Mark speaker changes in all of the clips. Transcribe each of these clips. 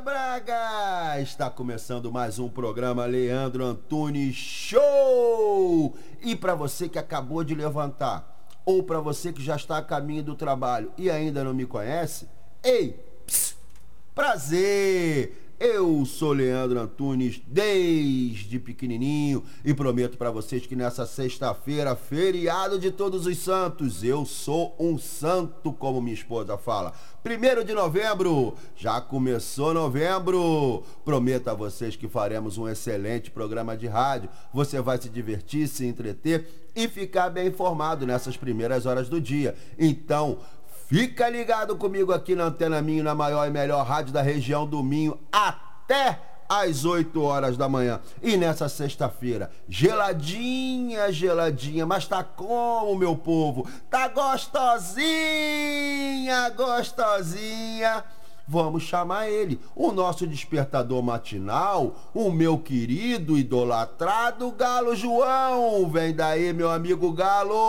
Speaker 1: Braga! Está começando mais um programa Leandro Antunes Show! E para você que acabou de levantar, ou para você que já está a caminho do trabalho e ainda não me conhece, ei, prazer! Eu sou Leandro Antunes desde pequenininho e prometo para vocês que nessa sexta-feira, feriado de Todos os Santos, eu sou um santo, como minha esposa fala. Primeiro de novembro, já começou novembro. Prometo a vocês que faremos um excelente programa de rádio. Você vai se divertir, se entreter e ficar bem informado nessas primeiras horas do dia. Então, Fica ligado comigo aqui na Antena Minho, na maior e melhor rádio da região do Minho, até às 8 horas da manhã. E nessa sexta-feira, geladinha, geladinha, mas tá como, meu povo? Tá gostosinha, gostosinha. Vamos chamar ele, o nosso despertador matinal, o meu querido idolatrado Galo João. Vem daí, meu amigo Galo.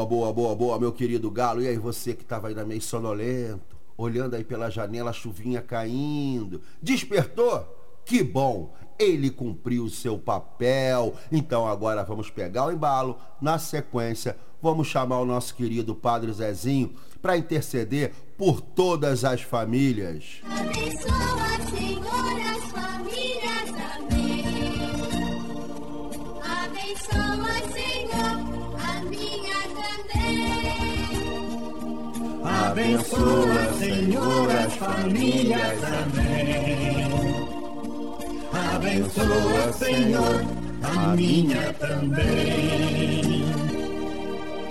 Speaker 1: Boa, boa, boa, boa, meu querido Galo. E aí, você que estava ainda meio sonolento, olhando aí pela janela, a chuvinha caindo. Despertou? Que bom! Ele cumpriu o seu papel. Então agora vamos pegar o embalo. Na sequência, vamos chamar o nosso querido Padre Zezinho para interceder por todas as famílias.
Speaker 2: Abençoa, Senhor, Abençoa, Senhor,
Speaker 3: as famílias. Amém. Abençoa, Senhor, a minha também.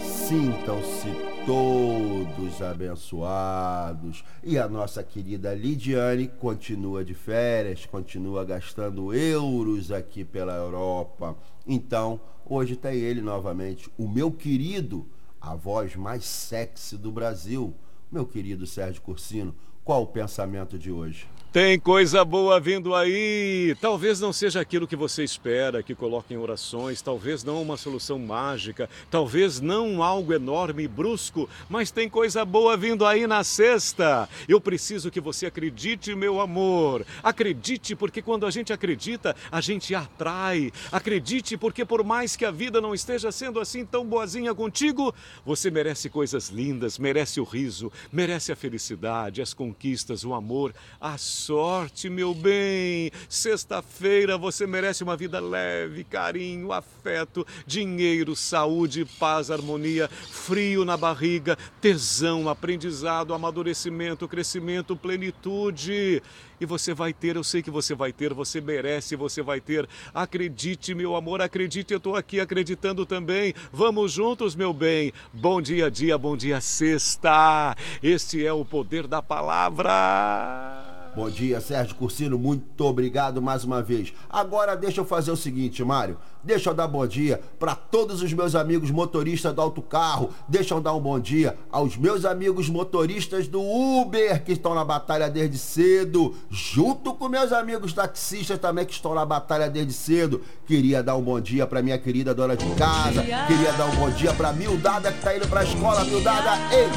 Speaker 1: Sintam-se todos abençoados. E a nossa querida Lidiane continua de férias, continua gastando euros aqui pela Europa. Então, hoje tem ele novamente, o meu querido, a voz mais sexy do Brasil, meu querido Sérgio Cursino. Qual o pensamento de hoje?
Speaker 4: Tem coisa boa vindo aí. Talvez não seja aquilo que você espera, que coloque em orações, talvez não uma solução mágica, talvez não algo enorme e brusco, mas tem coisa boa vindo aí na sexta. Eu preciso que você acredite, meu amor. Acredite, porque quando a gente acredita, a gente atrai. Acredite, porque por mais que a vida não esteja sendo assim tão boazinha contigo, você merece coisas lindas, merece o riso, merece a felicidade, as conquistas, o amor, a sorte, meu bem. Sexta-feira você merece uma vida leve, carinho, afeto, dinheiro, saúde, paz, harmonia, frio na barriga, tesão, aprendizado, amadurecimento, crescimento, plenitude. E você vai ter, eu sei que você vai ter, você merece, você vai ter. Acredite, meu amor, acredite, eu estou aqui acreditando também. Vamos juntos, meu bem. Bom dia dia, bom dia sexta. Este é o poder da palavra.
Speaker 1: Bom dia, Sérgio Cursino. Muito obrigado mais uma vez. Agora deixa eu fazer o seguinte, Mário. Deixa eu dar bom dia para todos os meus amigos motoristas do autocarro. Deixa eu dar um bom dia aos meus amigos motoristas do Uber que estão na batalha desde cedo, junto com meus amigos taxistas também que estão na batalha desde cedo. Queria dar um bom dia para minha querida dona de casa. Queria dar um bom dia para Mildada que tá indo para a escola. Mildada, ei,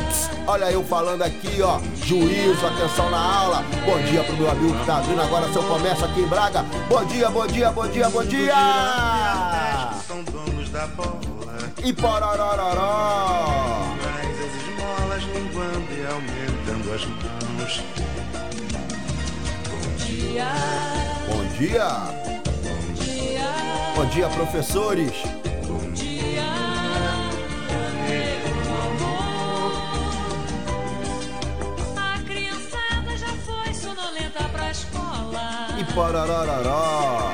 Speaker 1: olha eu falando aqui, ó. Juízo, atenção na aula. Bom dia pro meu amigo que tá vindo agora seu comércio aqui em Braga. Bom dia, bom dia, bom dia, bom dia.
Speaker 5: São donos da bola.
Speaker 1: E pororororó.
Speaker 5: Mais as esmolas linguando e aumentando as mãos.
Speaker 1: Bom dia. Bom dia. Bom dia. Bom dia, professores. Bom
Speaker 6: dia. Amor. A criançada já foi sonolenta pra escola. E pororororó.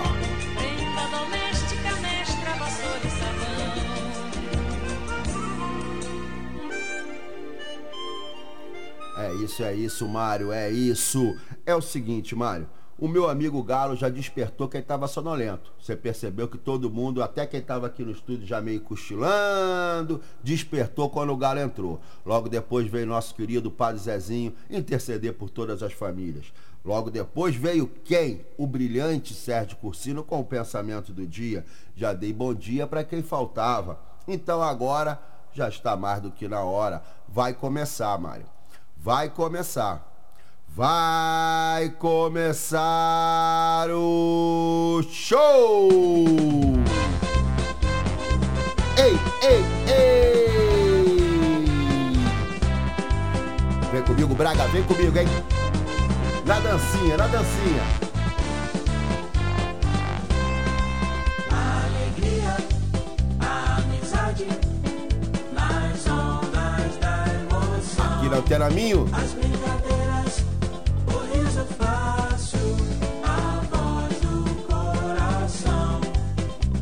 Speaker 1: É isso, é isso, Mário, é isso. É o seguinte, Mário. O meu amigo Galo já despertou quem estava sonolento. Você percebeu que todo mundo, até quem estava aqui no estúdio já meio cochilando, despertou quando o Galo entrou. Logo depois veio nosso querido Padre Zezinho interceder por todas as famílias. Logo depois veio quem? O brilhante Sérgio Cursino com o pensamento do dia. Já dei bom dia para quem faltava. Então agora já está mais do que na hora. Vai começar, Mário. Vai começar. Vai começar o show! Ei, ei, ei! Vem comigo, Braga, vem comigo, hein? Na dancinha, na dancinha. Na Antena Minho.
Speaker 3: As brincadeiras, o riso fácil, a voz do coração.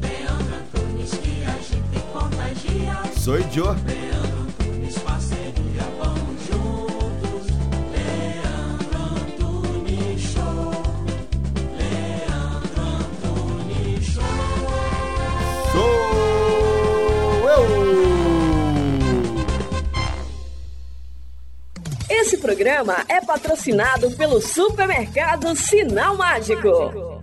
Speaker 3: Leandro Antunes que agita e contagia.
Speaker 1: Sou Joe.
Speaker 7: Esse programa é patrocinado pelo supermercado Sinal Mágico.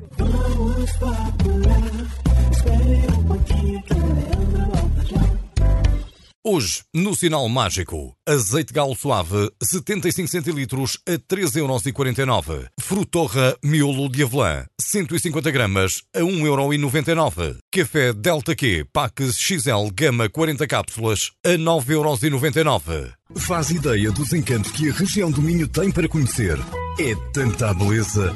Speaker 8: Hoje, no Sinal Mágico, azeite galo suave, 75 centilitros a 3,49€. Frutorra miolo de avelã, 150 gramas a 1,99€. Café Delta Q, packs XL Gama 40 cápsulas a 9,99€. Faz ideia dos encantos que a região do Minho tem para conhecer. É tanta beleza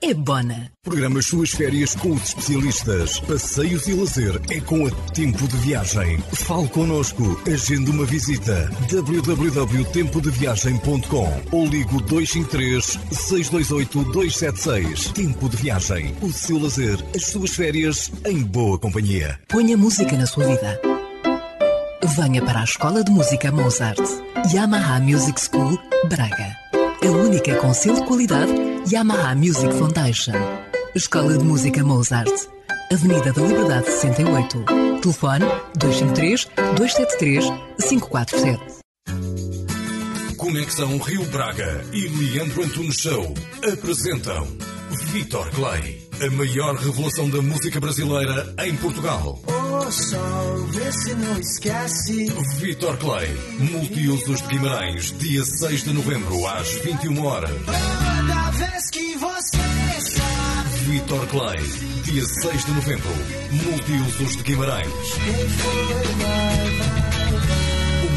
Speaker 9: é Bona.
Speaker 8: Programa as suas férias com os especialistas. Passeios e lazer é com a Tempo de Viagem. Fale connosco. Agende uma visita. www.tempodeviagem.com ou ligo 253 628 276. Tempo de Viagem. O seu lazer, as suas férias em boa companhia.
Speaker 9: Ponha música na sua vida. Venha para a Escola de Música Mozart. Yamaha Music School, Braga. A única com selo de qualidade Yamaha Music Foundation. Escola de Música Mozart. Avenida da Liberdade 68. Telefone 253 273 547.
Speaker 8: Conexão Rio Braga e Leandro Antunes Show apresentam Vitor Clay, a maior revelação da música brasileira em Portugal.
Speaker 3: Ô sol, vê se não esquece.
Speaker 8: Vitor Clay, Multiusos de Guimarães, dia 6 de novembro, às 21 horas.
Speaker 3: Toda vez que você está,
Speaker 8: Vitor Clay, dia 6 de novembro, Multiusos de Guimarães.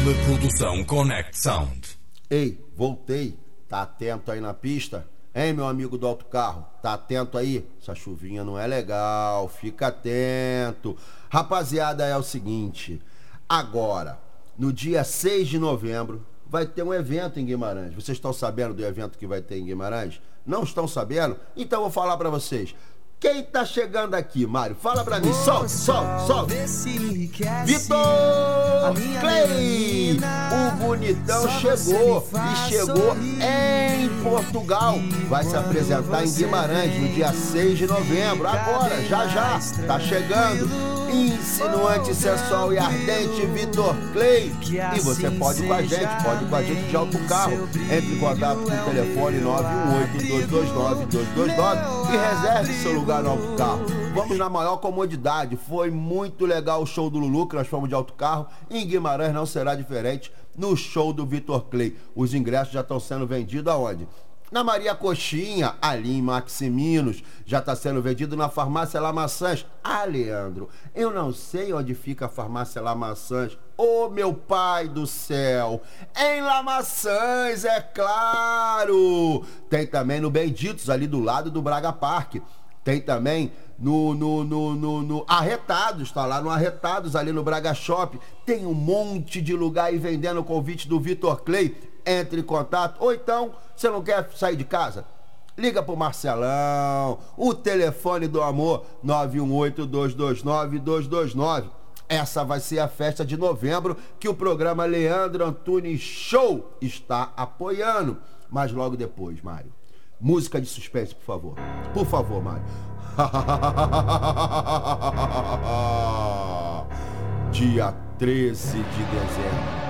Speaker 8: Uma produção Connect Sound.
Speaker 1: Ei, voltei. Tá atento aí na pista? Hein, meu amigo do autocarro? Tá atento aí? Essa chuvinha não é legal, fica atento. Rapaziada, é o seguinte. Agora, no dia 6 de novembro, vai ter um evento em Guimarães. Vocês estão sabendo do evento que vai ter em Guimarães? Não estão sabendo? Então eu vou falar para vocês. Quem tá chegando aqui, Mário? Fala pra mim. Solte, solte, solte. Vitor Clay! O bonitão chegou e chegou em Portugal. Vai se apresentar em Guimarães no dia 6 de novembro. Agora, já já, tá chegando. Insinuante, sensual e ardente Vitor Clay. E você pode ir com a gente, pode ir com a gente de autocarro. Entre em contato com o telefone 918-229-229 e reserve seu lugar no autocarro. Vamos na maior comodidade. Foi muito legal o show do Lulu, que nós fomos de autocarro. Em Guimarães não será diferente no show do Vitor Clay. Os ingressos já estão sendo vendidos aonde? Na Maria Coxinha, ali em Maximinos, já está sendo vendido na Farmácia Lamaçãs. Ah, Leandro, eu não sei onde fica a Farmácia Lamaçãs. Ô, oh, meu pai do céu! Em Lamaçãs, é claro! Tem também no Benditos, ali do lado do Braga Parque. Tem também no, no, no, no, no Arretados, tá lá no Arretados, ali no Braga Shop. Tem um monte de lugar aí vendendo o convite do Vitor Clay. Entre em contato. Ou então, você não quer sair de casa? Liga pro Marcelão. O telefone do amor, 918-229-229. Essa vai ser a festa de novembro que o programa Leandro Antunes Show está apoiando. Mas logo depois, Mário. Música de suspense, por favor. Por favor, Mário. Dia 13 de dezembro.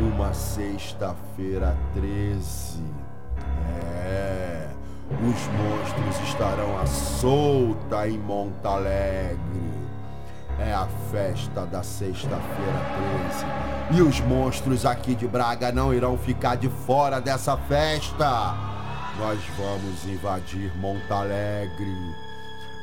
Speaker 1: Uma sexta-feira 13. É. Os monstros estarão à solta em Montalegre. É a festa da sexta-feira 13. E os monstros aqui de Braga não irão ficar de fora dessa festa. Nós vamos invadir Montalegre.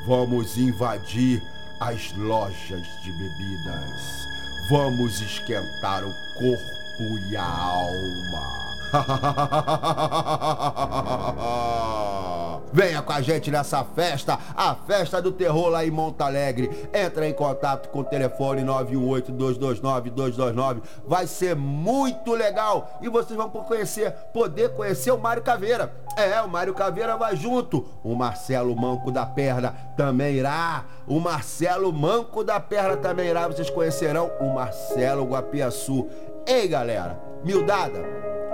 Speaker 1: Vamos invadir as lojas de bebidas. Vamos esquentar o corpo e a alma. Venha com a gente nessa festa, a festa do terror lá em Monte Alegre. Entra em contato com o telefone 918-229-229. Vai ser muito legal e vocês vão conhecer, poder conhecer o Mário Caveira. É, o Mário Caveira vai junto. O Marcelo Manco da Perna também irá. O Marcelo Manco da Perna também irá. Vocês conhecerão o Marcelo Guapiaçu. Ei, galera, miudada,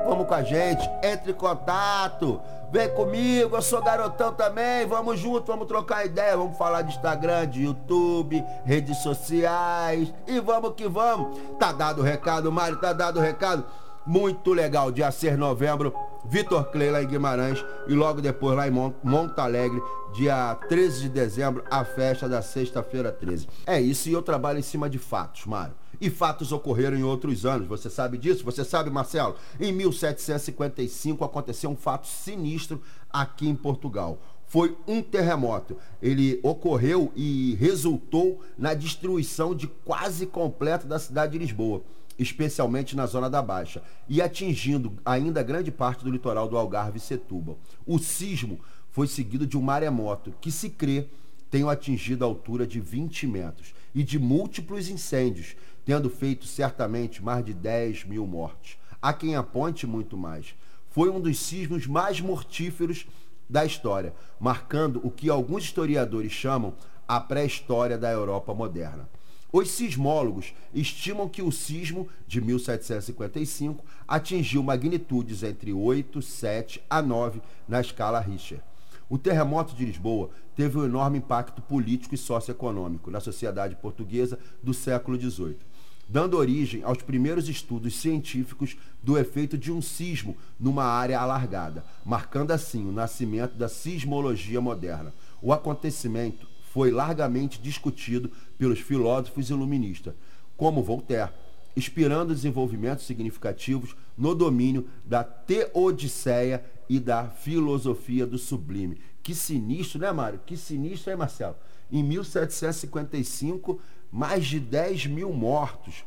Speaker 1: vamos com a gente, entre em contato. Vem comigo, eu sou garotão também. Vamos junto, vamos trocar ideia. Vamos falar de Instagram, de YouTube, redes sociais. E vamos que vamos. Tá dado o recado, Mário, tá dado o recado. Muito legal, dia 6 de novembro, Vitor Clay lá em Guimarães. E logo depois lá em Monte Alegre, dia 13 de dezembro, a festa da sexta-feira 13. É isso, e eu trabalho em cima de fatos, Mário e fatos ocorreram em outros anos. Você sabe disso? Você sabe, Marcelo? Em 1755 aconteceu um fato sinistro aqui em Portugal. Foi um terremoto. Ele ocorreu e resultou na destruição de quase completa da cidade de Lisboa, especialmente na zona da Baixa, e atingindo ainda grande parte do litoral do Algarve e Setúbal. O sismo foi seguido de um maremoto que se crê tenha atingido a altura de 20 metros e de múltiplos incêndios, tendo feito certamente mais de 10 mil mortes. Há quem aponte muito mais. Foi um dos sismos mais mortíferos da história, marcando o que alguns historiadores chamam a pré-história da Europa moderna. Os sismólogos estimam que o sismo de 1755 atingiu magnitudes entre 8, 7 a 9 na escala Richter. O terremoto de Lisboa teve um enorme impacto político e socioeconômico na sociedade portuguesa do século XVIII dando origem aos primeiros estudos científicos do efeito de um sismo numa área alargada, marcando assim o nascimento da sismologia moderna. O acontecimento foi largamente discutido pelos filósofos iluministas, como Voltaire, inspirando desenvolvimentos significativos no domínio da teodiceia e da filosofia do sublime. Que sinistro, né, Mário? Que sinistro, hein, Marcelo? Em 1755, mais de 10 mil mortos.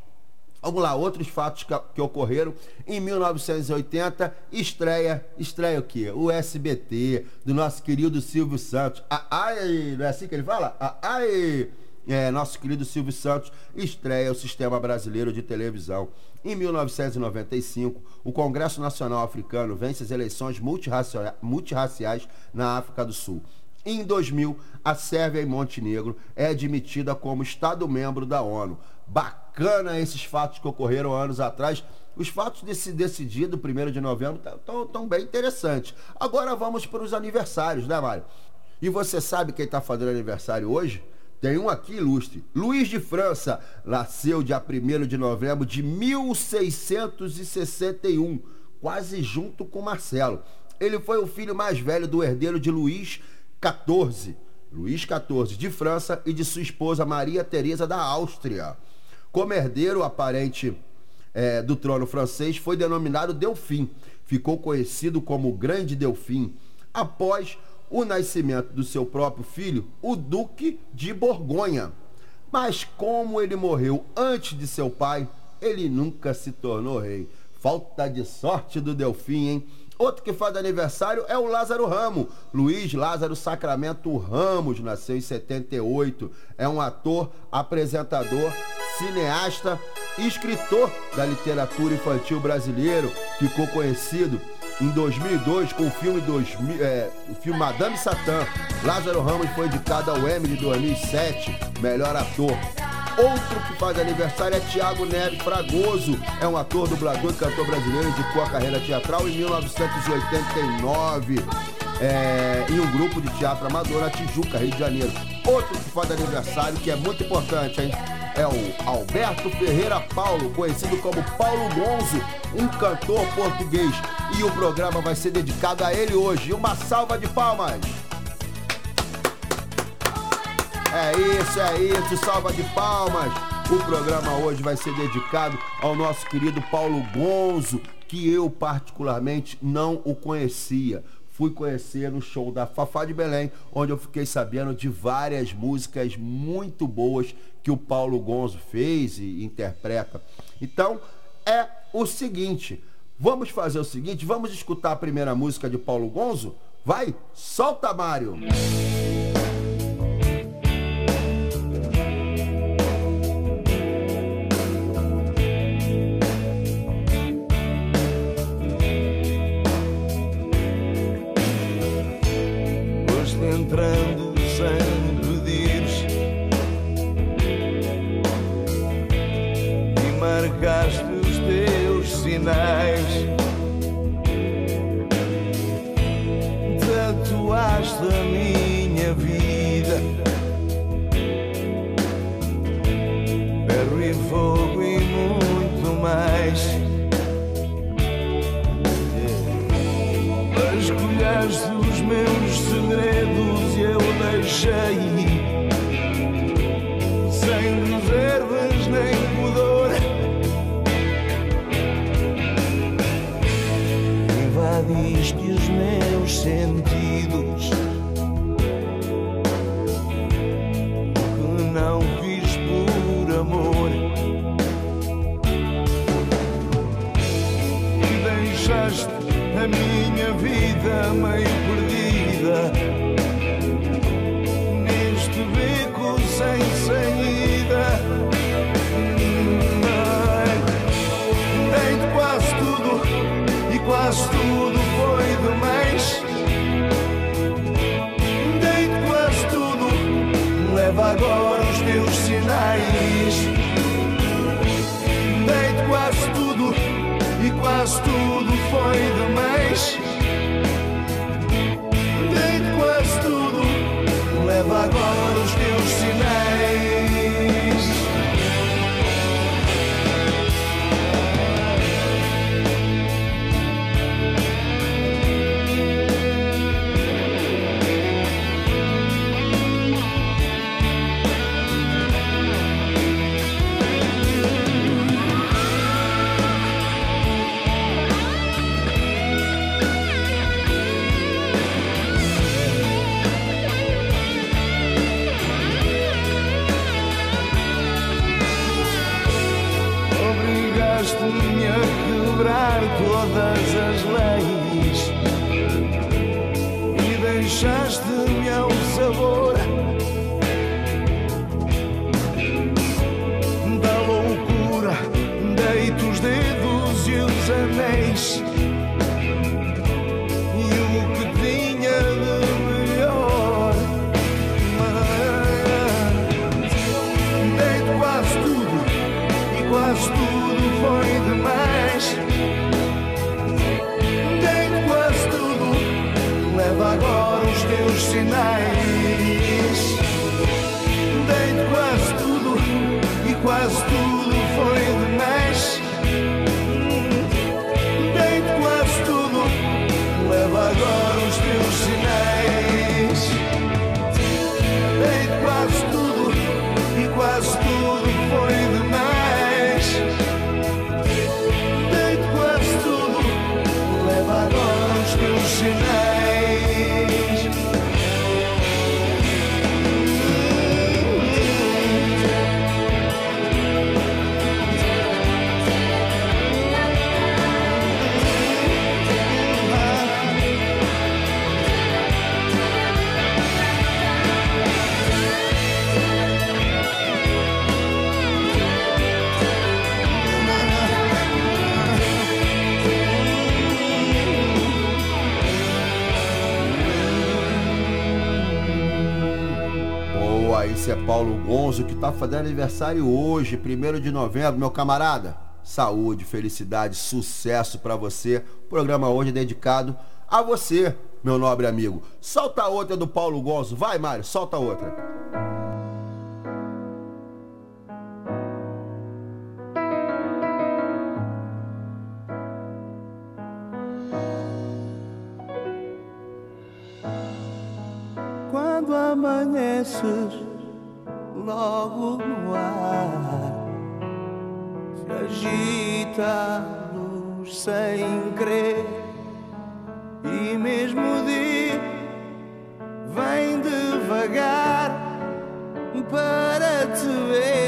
Speaker 1: Vamos lá, outros fatos que, que, ocorreram. Em 1980, estreia, estreia o quê? O SBT, do nosso querido Silvio Santos. Ah, ai, não é assim que ele fala? Ah, ai, é, nosso querido Silvio Santos estreia o Sistema Brasileiro de Televisão. Em 1995, o Congresso Nacional Africano vence as eleições multirraciais na África do Sul. Em 2000, a Sérvia e Montenegro é admitida como Estado-membro da ONU. Bacana esses fatos que ocorreram anos atrás. Os fatos desse decidido, 1 de novembro, estão bem interessantes. Agora vamos para os aniversários, né, Mário? E você sabe quem está fazendo aniversário hoje? Tem um aqui ilustre. Luiz de França nasceu dia 1 de novembro de 1661, quase junto com Marcelo. Ele foi o filho mais velho do herdeiro de Luís XIV, Luís XIV de França e de sua esposa Maria Teresa da Áustria. Como herdeiro aparente é, do trono francês, foi denominado Delfim. Ficou conhecido como Grande Delfim após o nascimento do seu próprio filho, o Duque de Borgonha. Mas como ele morreu antes de seu pai, ele nunca se tornou rei. Falta de sorte do Delfim, hein? Outro que faz aniversário é o Lázaro Ramos. Luiz Lázaro Sacramento Ramos nasceu em 78. É um ator, apresentador, cineasta escritor da literatura infantil brasileiro. Ficou conhecido em 2002 com o filme, 2000, é, o filme Madame Satã. Lázaro Ramos foi indicado ao Emmy de 2007, melhor ator. Outro que faz aniversário é Tiago Neves Fragoso. É um ator, dublador e cantor brasileiro, indicou a carreira teatral em 1989. É, em um grupo de teatro amador na Tijuca, Rio de Janeiro. Outro que faz aniversário, que é muito importante, hein? É o Alberto Ferreira Paulo, conhecido como Paulo Gonzo, um cantor português. E o programa vai ser dedicado a ele hoje. Uma salva de palmas! É isso, é isso, salva de palmas. O programa hoje vai ser dedicado ao nosso querido Paulo Gonzo, que eu particularmente não o conhecia. Fui conhecer no show da Fafá de Belém, onde eu fiquei sabendo de várias músicas muito boas que o Paulo Gonzo fez e interpreta. Então, é o seguinte, vamos fazer o seguinte, vamos escutar a primeira música de Paulo Gonzo? Vai, solta Mário!
Speaker 5: Foste entrando sem pedires E marcaste os teus sinais. Tatuaste a minha vida Obrigaste-me a quebrar todas as leis. E deixaste-me
Speaker 1: É Paulo Gonzo, que está fazendo aniversário hoje, 1 de novembro. Meu camarada, saúde, felicidade, sucesso para você. O programa hoje é dedicado a você, meu nobre amigo. Solta outra do Paulo Gonzo. Vai, Mário, solta outra.
Speaker 5: Quando amanheces logo no ar se agita nos luz sem crer e mesmo o dia vem devagar para te ver.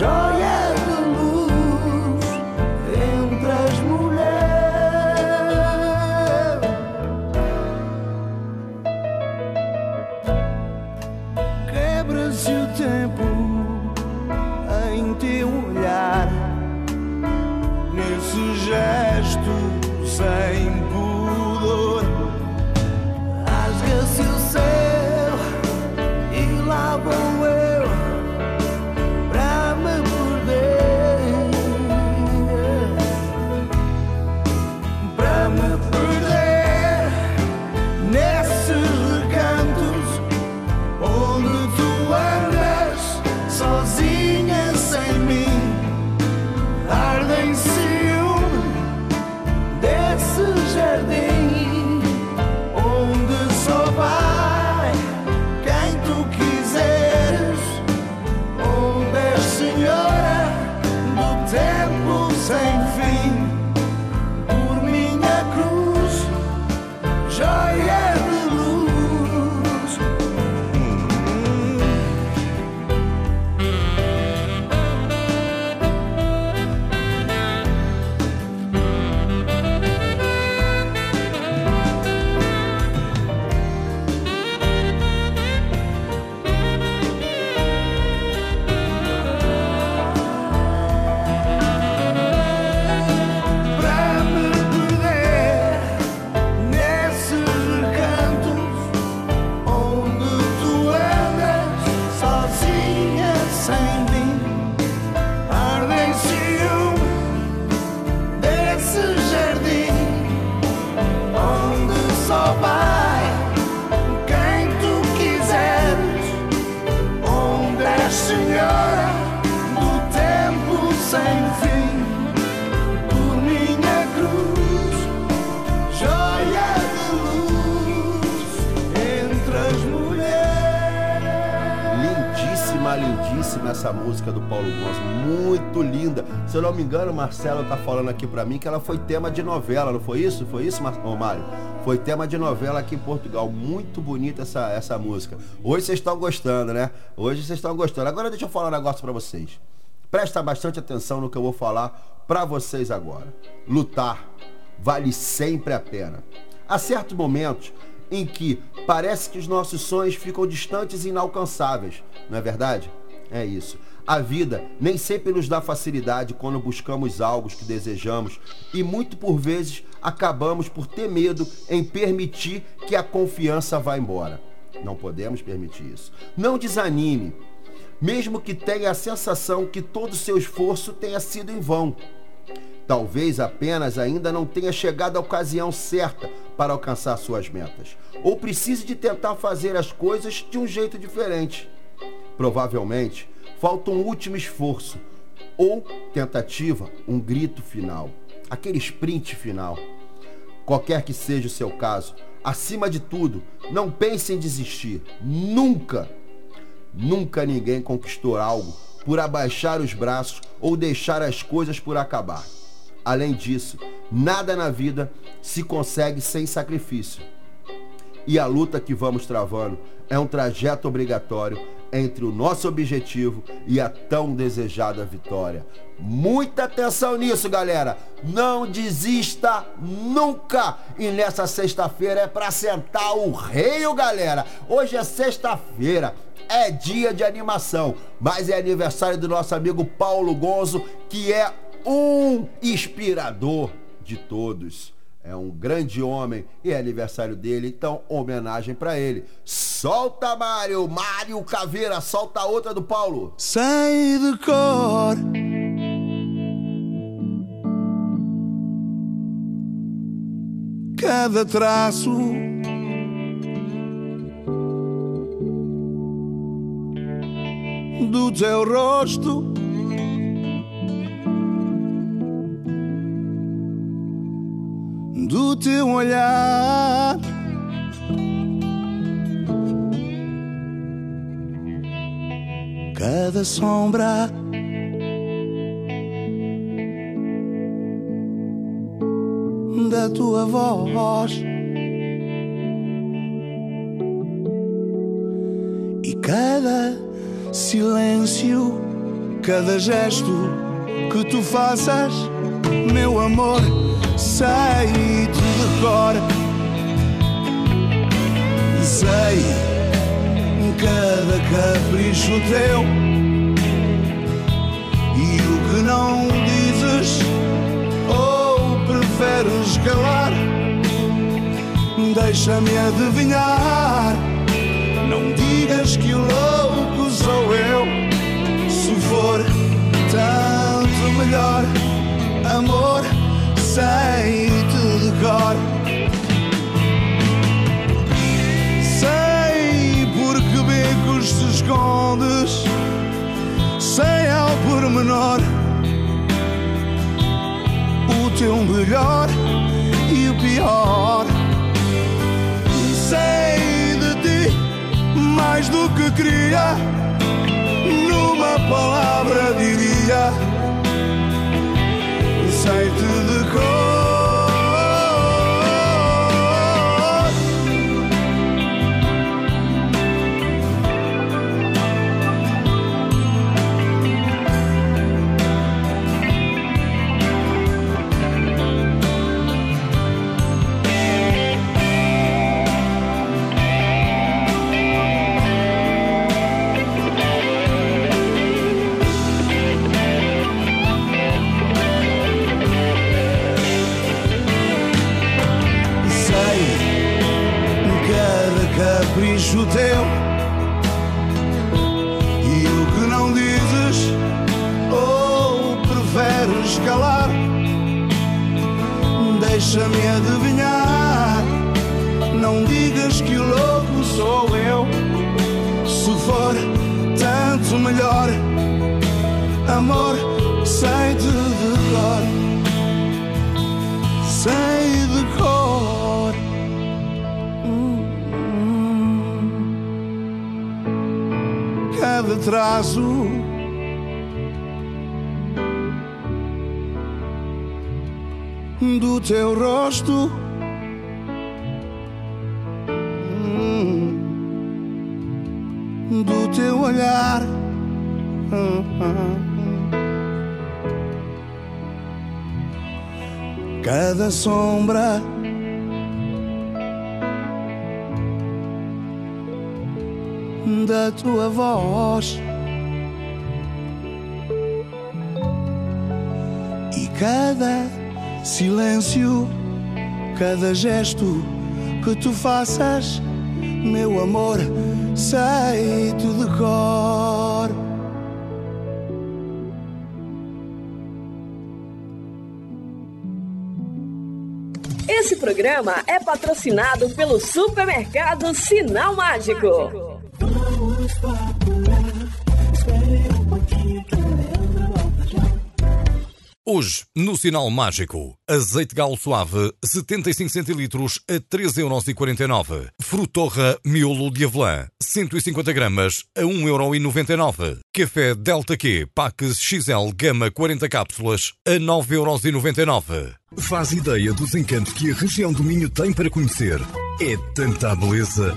Speaker 5: Jean
Speaker 1: belíssima essa música do Paulo Gonzo, muito linda. Se eu não me engano, Marcelo tá falando aqui pra mim que ela foi tema de novela, não foi isso? Foi isso, Mário? Foi tema de novela aqui em Portugal. Muito bonita essa, essa música. Hoje vocês estão gostando, né? Hoje vocês estão gostando. Agora deixa eu falar um negócio pra vocês. Presta bastante atenção no que eu vou falar pra vocês agora. Lutar vale sempre a pena. Há certos momentos em que parece que os nossos sonhos ficam distantes e inalcançáveis, não é verdade? É isso. A vida nem sempre nos dá facilidade quando buscamos algo que desejamos e muito por vezes acabamos por ter medo em permitir que a confiança vá embora. Não podemos permitir isso. Não desanime, mesmo que tenha a sensação que todo o seu esforço tenha sido em vão. Talvez apenas ainda não tenha chegado a ocasião certa para alcançar suas metas, ou precise de tentar fazer as coisas de um jeito diferente. Provavelmente falta um último esforço, ou tentativa, um grito final, aquele sprint final. Qualquer que seja o seu caso, acima de tudo, não pense em desistir. Nunca, nunca ninguém conquistou algo por abaixar os braços ou deixar as coisas por acabar. Além disso, nada na vida se consegue sem sacrifício. E a luta que vamos travando é um trajeto obrigatório entre o nosso objetivo e a tão desejada vitória. Muita atenção nisso, galera. Não desista nunca. E nessa sexta-feira é para sentar o rei, galera. Hoje é sexta-feira. É dia de animação, mas é aniversário do nosso amigo Paulo Gonzo, que é um inspirador de todos. É um grande homem e é aniversário dele, então homenagem para ele. Solta Mário, Mário Caveira, solta outra do Paulo.
Speaker 5: Sei de cor. Cada traço do teu rosto. Teu olhar. Cada sombra da tua voz e cada silêncio, cada gesto que tu faças, meu amor sei de cor. Sei cada capricho teu e o que não dizes ou preferes calar. Deixa-me adivinhar. Não digas que o louco sou eu. Se for tanto melhor, amor sei-te cor. Sei por que becos te escondes, sei ao pormenor o teu melhor e o pior. Sei de ti mais do que queria, numa palavra diria sei-te de cor. capricho deixa-me adivinhar. Não digas que o louco sou eu. Se for tanto melhor amor sei-te de cor sei de cor. Cada traço do teu rosto. Hum, Do teu olhar. Cada sombra da tua voz. E cada silêncio, cada gesto que tu faças, meu amor, sei-te de cor.
Speaker 7: Esse programa é patrocinado pelo supermercado Sinal Mágico.
Speaker 8: Hoje, no Sinal Mágico, azeite galo suave 75 centilitros a 3,49€. Frutorra miolo de avelã 150 gramas a 1,99€. Café Delta Q Pax XL Gama 40 cápsulas a 9,99€. Faz ideia dos encantos que a região do Minho tem para conhecer. É tanta beleza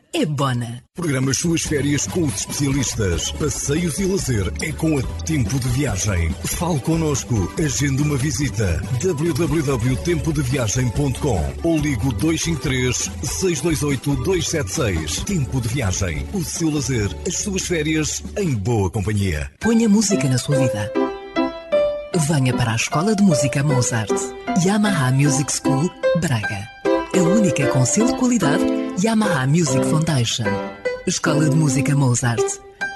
Speaker 9: é Bona.
Speaker 8: Programa as suas férias com os especialistas. Passeios e lazer é com a Tempo de Viagem. Fale connosco. Agende uma visita. www.tempodeviagem.com ou ligo 253 628 276. Tempo de Viagem. O seu lazer, as suas férias em boa companhia.
Speaker 9: Ponha música na sua vida. Venha para a Escola de Música Mozart. Yamaha Music School, Braga. A única com selo de qualidade Yamaha Music Foundation. Escola de Música Mozart.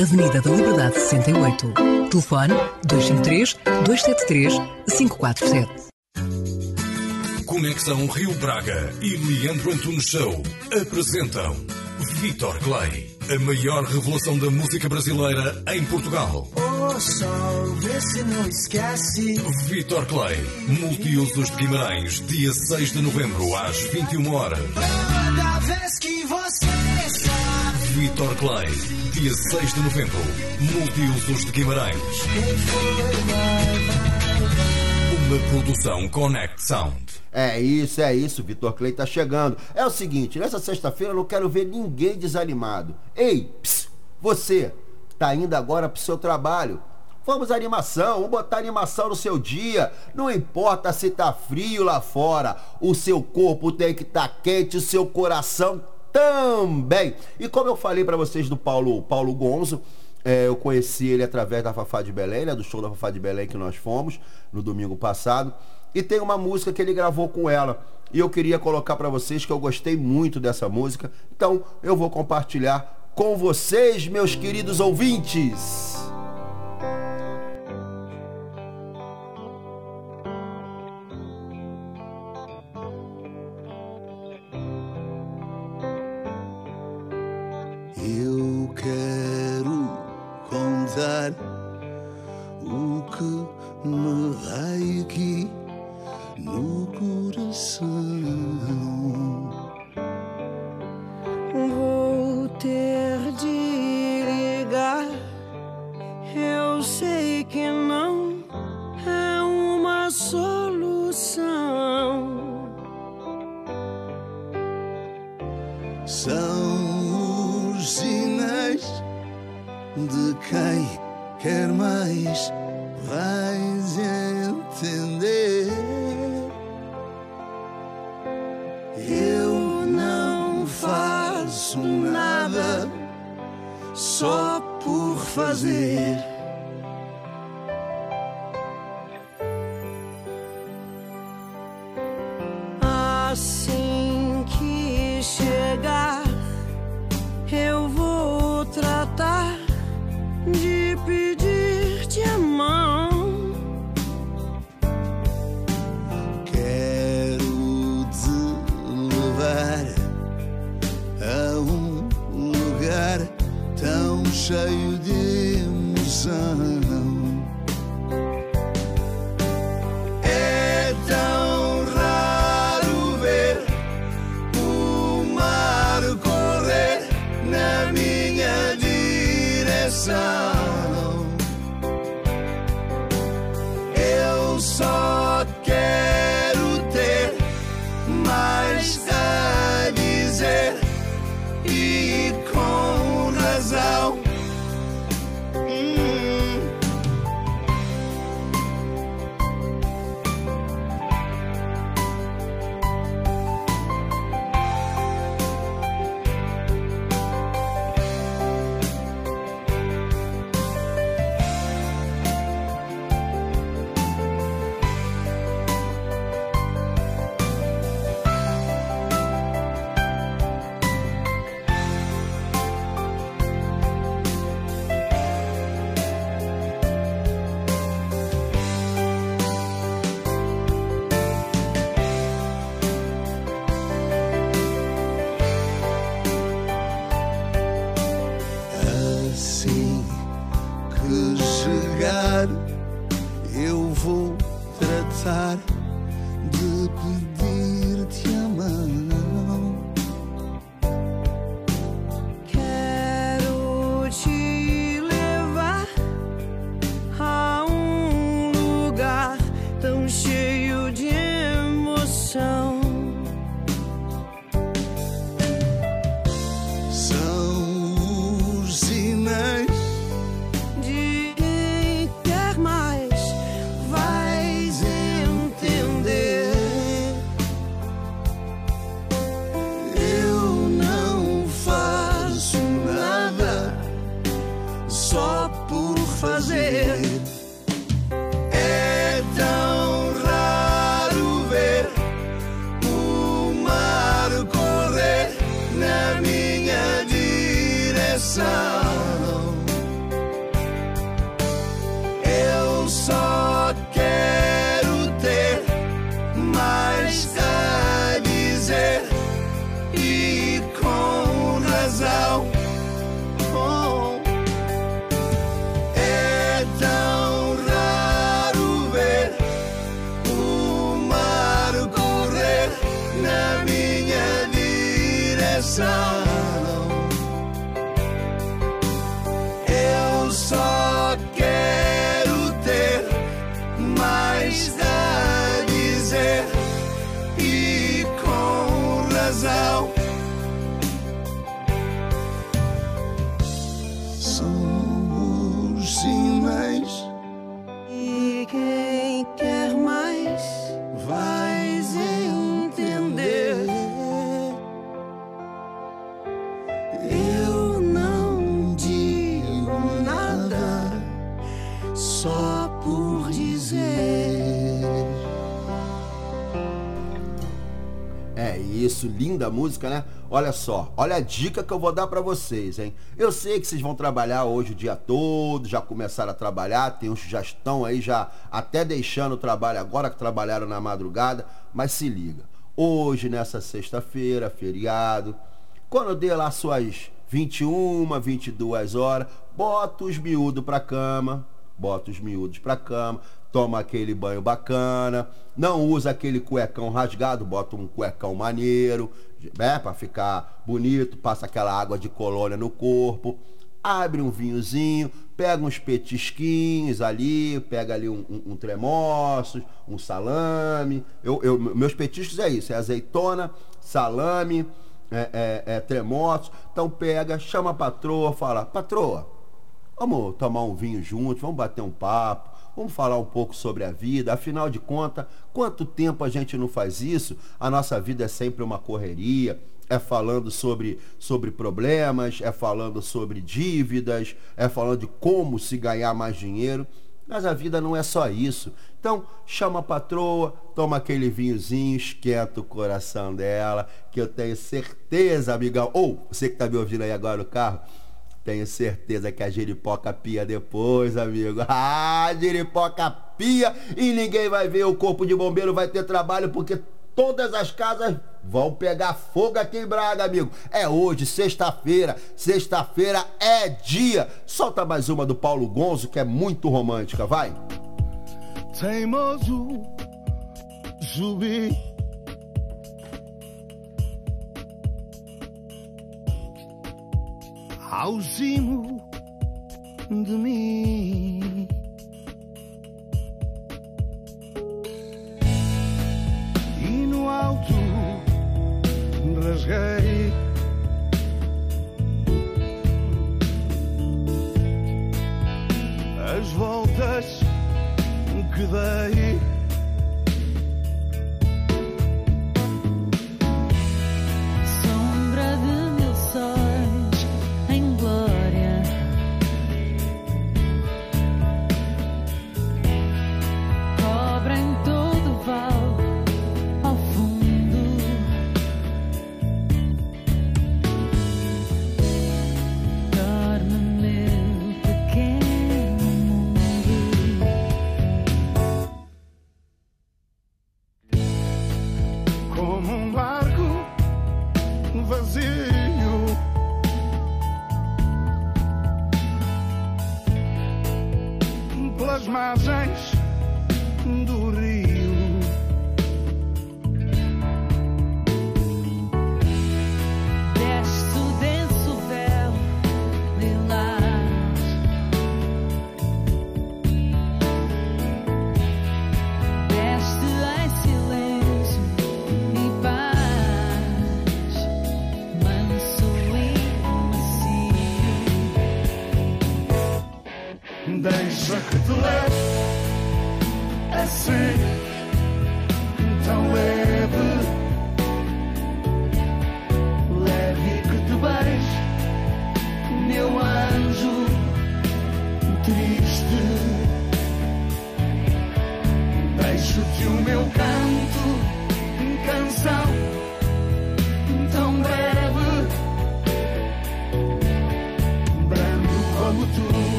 Speaker 9: Avenida da Liberdade 68. Telefone 253 273 547.
Speaker 8: Conexão Rio Braga e Leandro Antunes Show apresentam Vitor Clay, a maior revelação da música brasileira em Portugal.
Speaker 3: Ô sol, vê se não esquece.
Speaker 8: Vitor Clay, Multiusos de Guimarães, dia 6 de novembro, às 21 horas.
Speaker 3: Que você sabe.
Speaker 8: Vitor Clay, dia 6 de novembro, Multiusos de Guimarães. Uma produção Connect Sound.
Speaker 1: É isso, é isso, Vitor Clay tá chegando. É o seguinte, nessa sexta-feira eu não quero ver ninguém desanimado. Ei, ps, você tá indo agora pro seu trabalho. Vamos animação, vamos botar animação no seu dia. Não importa se tá frio lá fora, o seu corpo tem que estar tá quente, o seu coração também. E como eu falei para vocês do Paulo, Paulo Gonzo, é, eu conheci ele através da Fafá de Belém, né, do show da Fafá de Belém que nós fomos no domingo passado. E tem uma música que ele gravou com ela. E eu queria colocar para vocês que eu gostei muito dessa música. Então eu vou compartilhar com vocês, meus queridos ouvintes.
Speaker 5: Quero contar o que me vai aqui no coração.
Speaker 10: Vou ter de ligar. Eu sei que não é uma solução.
Speaker 5: são de quem quer mais. Vais entender. Eu não faço nada só por fazer. Com
Speaker 1: linda música, né? Olha só, olha a dica que eu vou dar pra vocês, hein? Eu sei que vocês vão trabalhar hoje o dia todo, já começaram a trabalhar, tem uns que já estão aí já até deixando o trabalho agora que trabalharam na madrugada, mas se liga. Hoje, nessa sexta-feira, feriado, quando dê lá suas 21, 22 horas, bota os miúdos pra cama, bota os miúdos pra cama, toma aquele banho bacana, não usa aquele cuecão rasgado, bota um cuecão maneiro, né, para ficar bonito, passa aquela água de colônia no corpo, abre um vinhozinho, pega uns petisquinhos ali, pega ali um, um, um tremoços, um salame. Eu, eu- meus petiscos é isso, é azeitona, salame, é, é, é, tremoços. Então pega, chama a patroa, fala, patroa, vamos tomar um vinho juntos, vamos bater um papo, vamos falar um pouco sobre a vida. Afinal de contas, quanto tempo a gente não faz isso? A nossa vida é sempre uma correria. É falando sobre, sobre problemas, é falando sobre dívidas, é falando de como se ganhar mais dinheiro. Mas a vida não é só isso. Então, chama a patroa, toma aquele vinhozinho, esquenta o coração dela, que eu tenho certeza, amigão. Ou, você que está me ouvindo aí agora no carro, tenho certeza que a giripoca pia depois, amigo. Ah, giripoca pia e ninguém vai ver. O corpo de bombeiro vai ter trabalho porque todas as casas vão pegar fogo aqui em Braga, amigo. É hoje, sexta-feira. Sexta-feira é dia. Solta mais uma do Paulo Gonzo, que é muito romântica, vai.
Speaker 5: Teimoso, zumbi. Cimo de mim. E no alto rasguei as voltas que dei.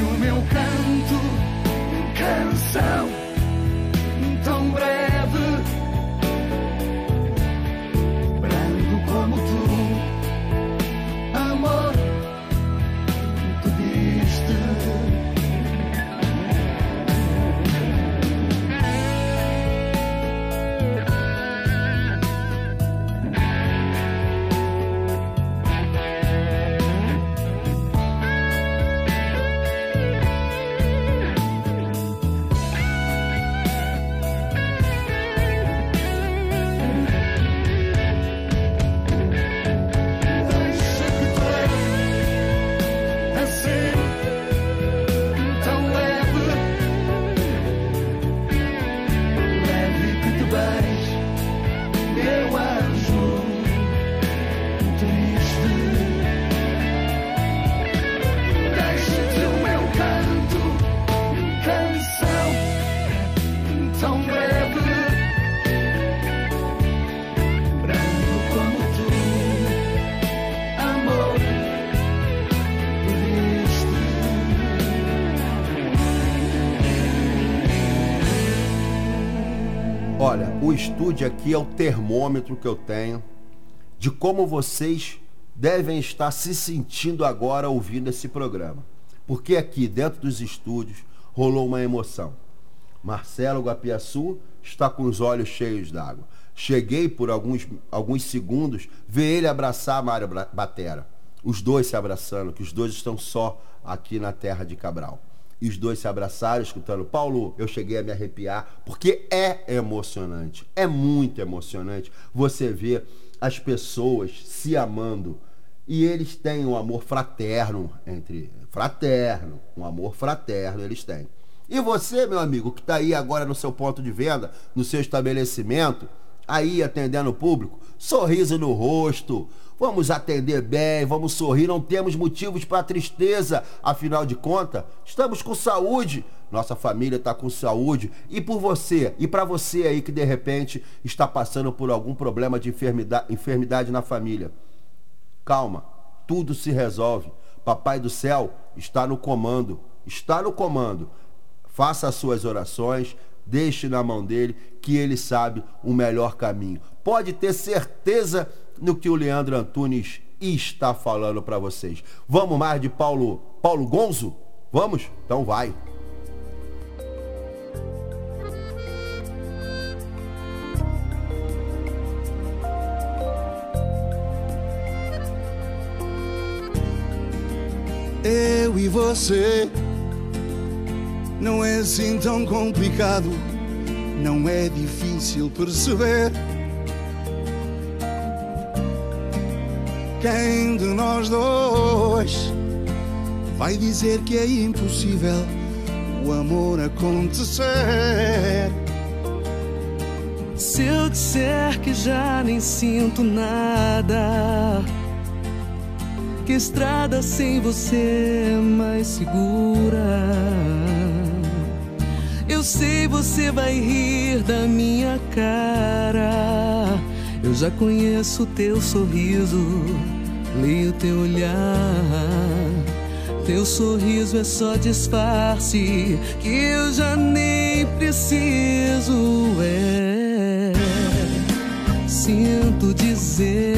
Speaker 11: O meu
Speaker 5: canto, canção,
Speaker 1: Estúdio aqui é o termômetro que eu tenho de como vocês devem estar se sentindo agora ouvindo esse programa. Porque aqui dentro dos estúdios rolou uma emoção. Marcelo Guapiaçu está com os olhos cheios d'água. Cheguei por alguns, alguns segundos ver ele abraçar Mário Batera. Os dois se abraçando, que os dois estão só aqui na terra de Cabral. E os dois se abraçaram, escutando. Paulo, eu cheguei a me arrepiar, porque é emocionante. É muito emocionante você ver as pessoas se amando. E eles têm um amor fraterno entre. Fraterno. Um amor fraterno eles têm. E você, meu amigo, que está aí agora no seu ponto de venda, no seu estabelecimento, aí atendendo o público, sorriso no rosto. Vamos atender bem, vamos sorrir, não temos motivos para tristeza. Afinal de contas, estamos com saúde. Nossa família está com saúde. E por você, e para você aí que de repente está passando por algum problema de enfermidade, enfermidade na família. Calma, tudo se resolve. Papai do céu está no comando, está no comando. Faça as suas orações, deixe na mão dele, que ele sabe o melhor caminho. Pode ter certeza no que o Leandro Antunes está falando para vocês. Vamos mais de Paulo, Paulo Gonzo? Vamos? Então vai.
Speaker 5: Eu e você não é assim tão complicado, não é difícil perceber. Quem de nós dois vai dizer que é impossível o amor acontecer?
Speaker 10: Se eu disser que já nem sinto nada, que estrada sem você é mais segura. Eu sei você vai rir da minha cara. Eu já conheço teu sorriso, leio teu olhar. Teu sorriso é só disfarce que eu já nem preciso. É, sinto dizer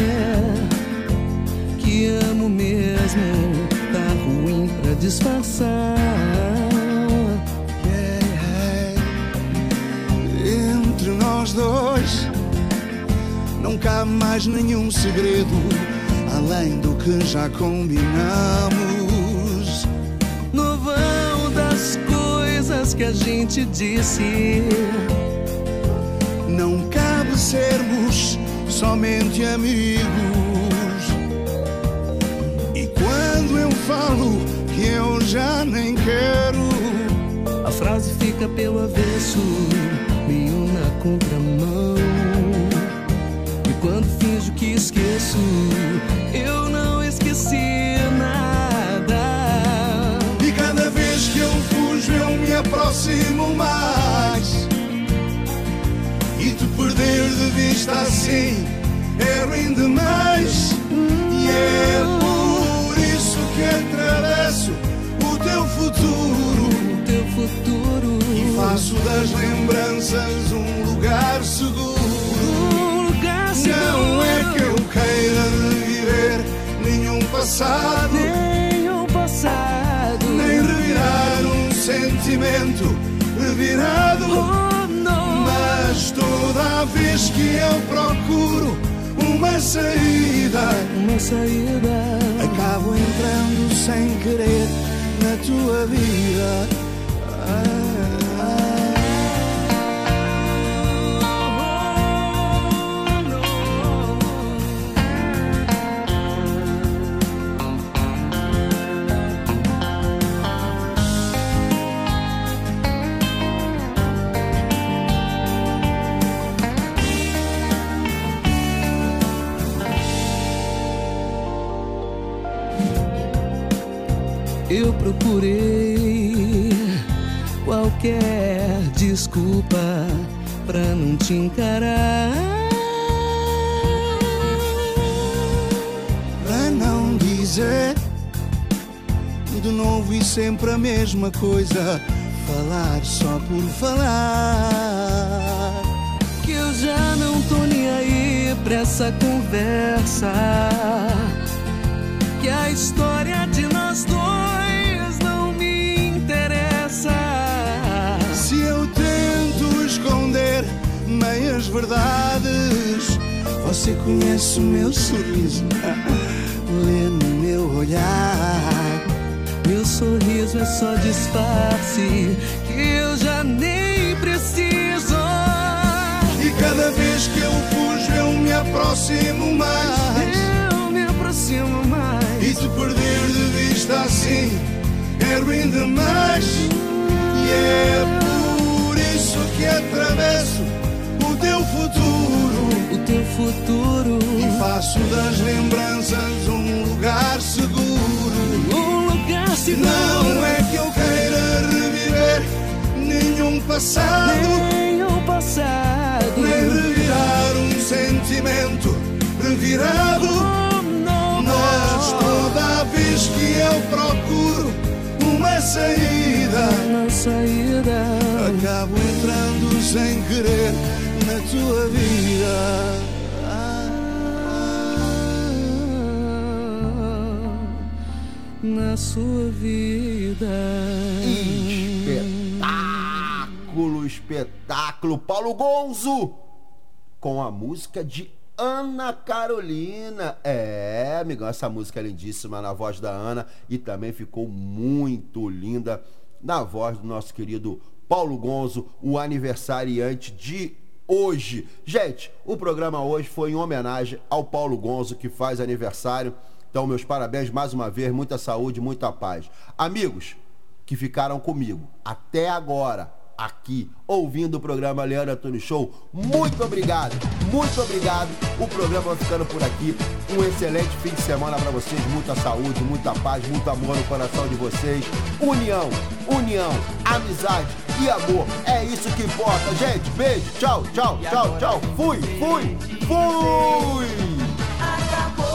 Speaker 10: que amo mesmo, tá ruim pra disfarçar.
Speaker 5: Entre nós dois não cabe mais nenhum segredo além do que já combinamos.
Speaker 10: No vão das coisas que a gente disse,
Speaker 5: Não cabe sermos somente amigos. E quando eu falo que eu já nem quero,
Speaker 10: a frase fica pelo avesso, meio na contramão. Finjo que esqueço, eu não esqueci nada.
Speaker 5: e cada vez que eu fujo eu me aproximo mais. E te perder de vista assim é ruim demais. E é por isso que atravesso o teu futuro.
Speaker 10: O teu futuro.
Speaker 5: E faço das lembranças um lugar seguro. Não é que eu queira viver nenhum passado.
Speaker 10: Nenhum passado.
Speaker 5: Nem revirar um sentimento revirado.
Speaker 10: Oh, não.
Speaker 5: Mas toda vez que eu procuro uma saída,
Speaker 10: Uma saída.
Speaker 5: acabo entrando sem querer na tua vida. Mesma coisa, falar só por falar.
Speaker 10: já não tô nem aí pra essa conversa. Que a história de nós dois não me interessa.
Speaker 5: Se eu tento esconder meias verdades, você conhece o meu sorriso, lê no meu olhar.
Speaker 10: Sorriso é só disfarce que eu já nem preciso.
Speaker 5: E cada vez que eu fujo, eu me aproximo mais.
Speaker 10: Eu me aproximo mais.
Speaker 5: E te perder de vista assim é ruim demais. E é por isso que atravesso o teu futuro.
Speaker 10: O teu futuro.
Speaker 5: E faço das lembranças
Speaker 10: um lugar seguro.
Speaker 5: Não é que eu queira reviver nenhum passado.
Speaker 10: Nenhum passado.
Speaker 5: Nem revirar um sentimento revirado.
Speaker 10: Oh, não,
Speaker 5: Mas toda vez que eu procuro uma saída,
Speaker 10: Na saída.
Speaker 5: acabo entrando sem querer na tua vida.
Speaker 10: Na sua vida.
Speaker 1: Espetáculo, espetáculo. Paulo Gonzo com a música de Ana Carolina. É, amigão, essa música é lindíssima na voz da Ana e também ficou muito linda na voz do nosso querido Paulo Gonzo, o aniversariante de hoje. Gente, o programa hoje foi em homenagem ao Paulo Gonzo que faz aniversário. Então, meus parabéns mais uma vez, muita saúde, muita paz. Amigos que ficaram comigo até agora, aqui, ouvindo o programa Leandro Antônio Show, muito obrigado, muito obrigado. O programa vai ficando por aqui. Um excelente fim de semana para vocês, muita saúde, muita paz, muito amor no coração de vocês. União, união, amizade e amor. É isso que importa, gente. Beijo, tchau, tchau, tchau, tchau. Fui, fui, fui.
Speaker 7: Esse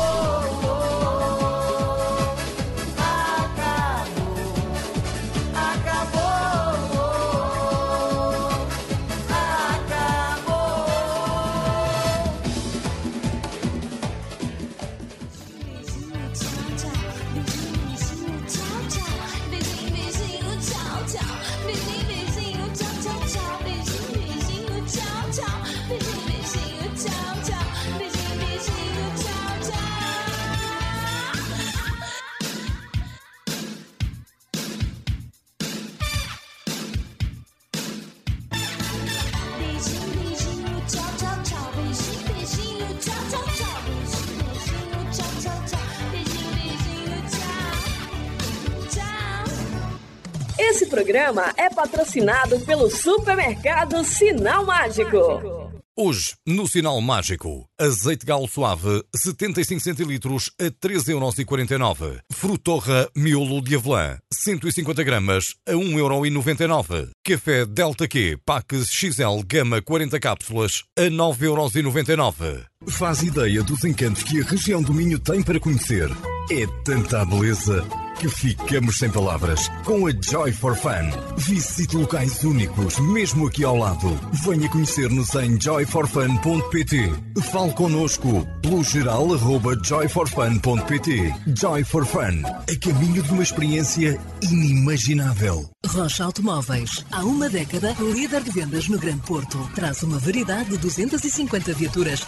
Speaker 7: programa é patrocinado pelo supermercado Sinal Mágico.
Speaker 8: Hoje, no Sinal Mágico, azeite galo suave, 75 centilitros a 13,49€. Frutorra miolo de avelã, 150 gramas a 1,99€. Café Delta Q, Pax XL Gama 40 cápsulas a 9,99€.
Speaker 12: Faz ideia dos encantos que a região do Minho tem para conhecer. É tanta beleza que ficamos sem palavras. Com a Joy for Fun. Visite locais únicos, mesmo aqui ao lado. Venha conhecer-nos em joyforfun.pt. Fale connosco pelo geral arroba joyforfun.pt. Joy for Fun. A caminho de uma experiência inimaginável.
Speaker 9: Rocha Automóveis. Há uma década, líder de vendas no Grande Porto. Traz uma variedade de 250 viaturas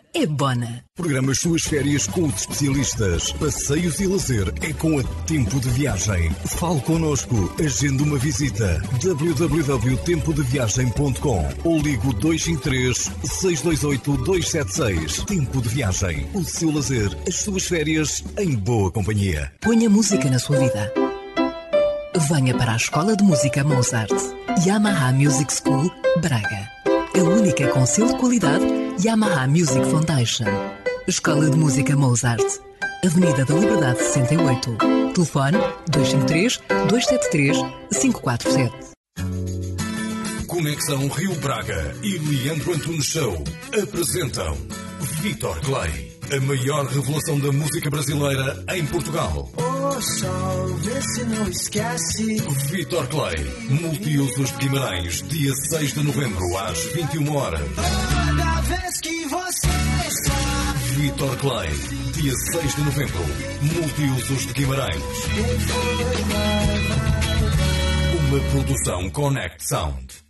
Speaker 9: é Bona.
Speaker 12: Programa as suas férias com os especialistas. Passeios e lazer é com a Tempo de Viagem. Fale connosco. Agende uma visita. www.tempodeviagem.com ou ligo 253 628 276. Tempo de Viagem. O seu lazer, as suas férias em boa companhia.
Speaker 9: Ponha música na sua vida. Venha para a Escola de Música Mozart. Yamaha Music School, Braga. A única com selo de qualidade Yamaha Music Foundation. Escola de Música Mozart. Avenida da Liberdade 68. Telefone 253 273 547.
Speaker 8: Conexão Rio Braga e Leandro Antunes Show apresentam Vitor Clay, a maior revelação da música brasileira em Portugal.
Speaker 3: Ô sol, vê se não esquece.
Speaker 8: Vitor Clay, Multiusos de Guimarães, dia 6 de novembro, às 21 horas.
Speaker 3: Toda vez que você está.
Speaker 8: Vitor Clay, dia 6 de novembro, Multiusos de Guimarães. Uma produção Connect Sound.